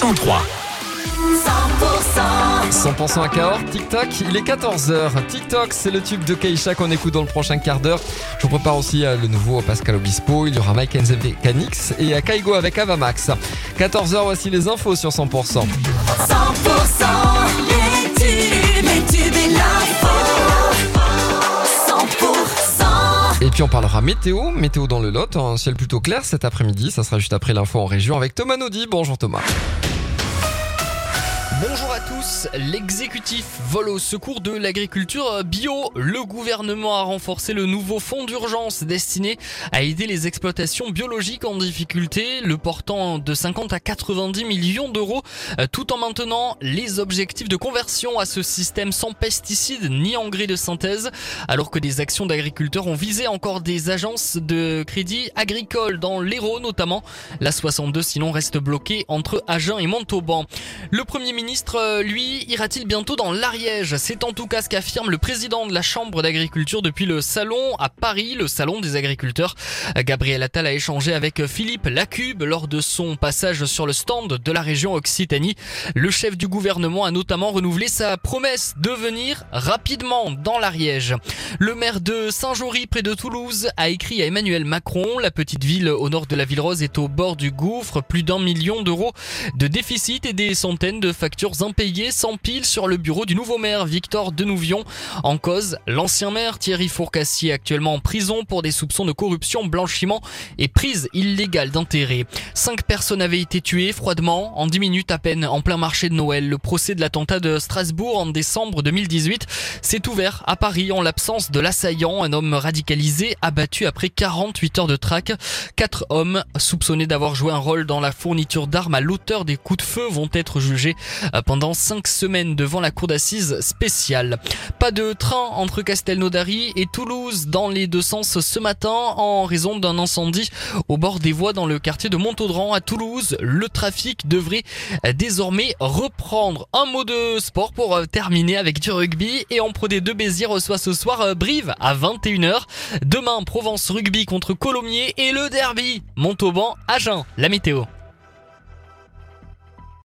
103. 100% à Cahors, TikTok, il est 14h. TikTok, c'est le tube de Keisha qu'on écoute dans le prochain quart d'heure. Je vous prépare aussi euh, le nouveau Pascal Obispo, il y aura Mike Canix et à Kaigo avec Avamax. 14h, voici les infos sur 100%. 100% les tubes, les tubes et. 100% Et puis on parlera météo, météo dans le Lot, un ciel plutôt clair cet après-midi. Ça sera juste après l'info en région avec Thomas Naudy. Bonjour Thomas. Bonjour à tous, l'exécutif vole au secours de l'agriculture bio. Le gouvernement a renforcé le nouveau fonds d'urgence destiné à aider les exploitations biologiques en difficulté, le portant de 50 à 90 millions d'euros, euh, tout en maintenant les objectifs de conversion à ce système sans pesticides ni engrais de synthèse, alors que des actions d'agriculteurs ont visé encore des agences de crédit agricole dans l'Hérault notamment. La 62 sinon reste bloquée entre Agen et Montauban. Le premier ministre ministre, euh, lui, ira-t-il bientôt dans l'Ariège? C'est en tout cas ce qu'affirme le président de la Chambre d'agriculture depuis le salon à Paris, le salon des agriculteurs. Gabriel Attal a échangé avec Philippe Lacube lors de son passage sur le stand de la région Occitanie. Le chef du gouvernement a notamment renouvelé sa promesse de venir rapidement dans l'Ariège. Le maire de Saint-Jory, près de Toulouse, a écrit à Emmanuel Macron. La petite ville au nord de la ville rose est au bord du gouffre. Plus d'un million d'euros de déficit et des centaines de factures impayées s'empilent sur le bureau du nouveau maire Victor Denouvion. En cause, l'ancien maire Thierry Fourcassier actuellement en prison pour des soupçons de corruption, blanchiment et prise illégale d'intérêt. Cinq personnes avaient été tuées froidement en dix minutes à peine en plein marché de Noël. Le procès de l'attentat de Strasbourg en décembre 2018 s'est ouvert à Paris en l'absence de l'assaillant, un homme radicalisé abattu après 48 heures de traque. Quatre hommes soupçonnés d'avoir joué un rôle dans la fourniture d'armes à l'auteur des coups de feu vont être jugés pendant cinq semaines devant la cour d'assises spéciale. Pas de train entre Castelnaudary et Toulouse dans les deux sens ce matin en raison d'un incendie au bord des voies dans le quartier de Montaudran à Toulouse. Le trafic devrait désormais reprendre. Un mot de sport pour terminer avec du rugby et en Pro D2 Béziers reçoit ce soir Brive à 21h. Demain Provence Rugby contre Colomiers et le derby Montauban Agen. La météo.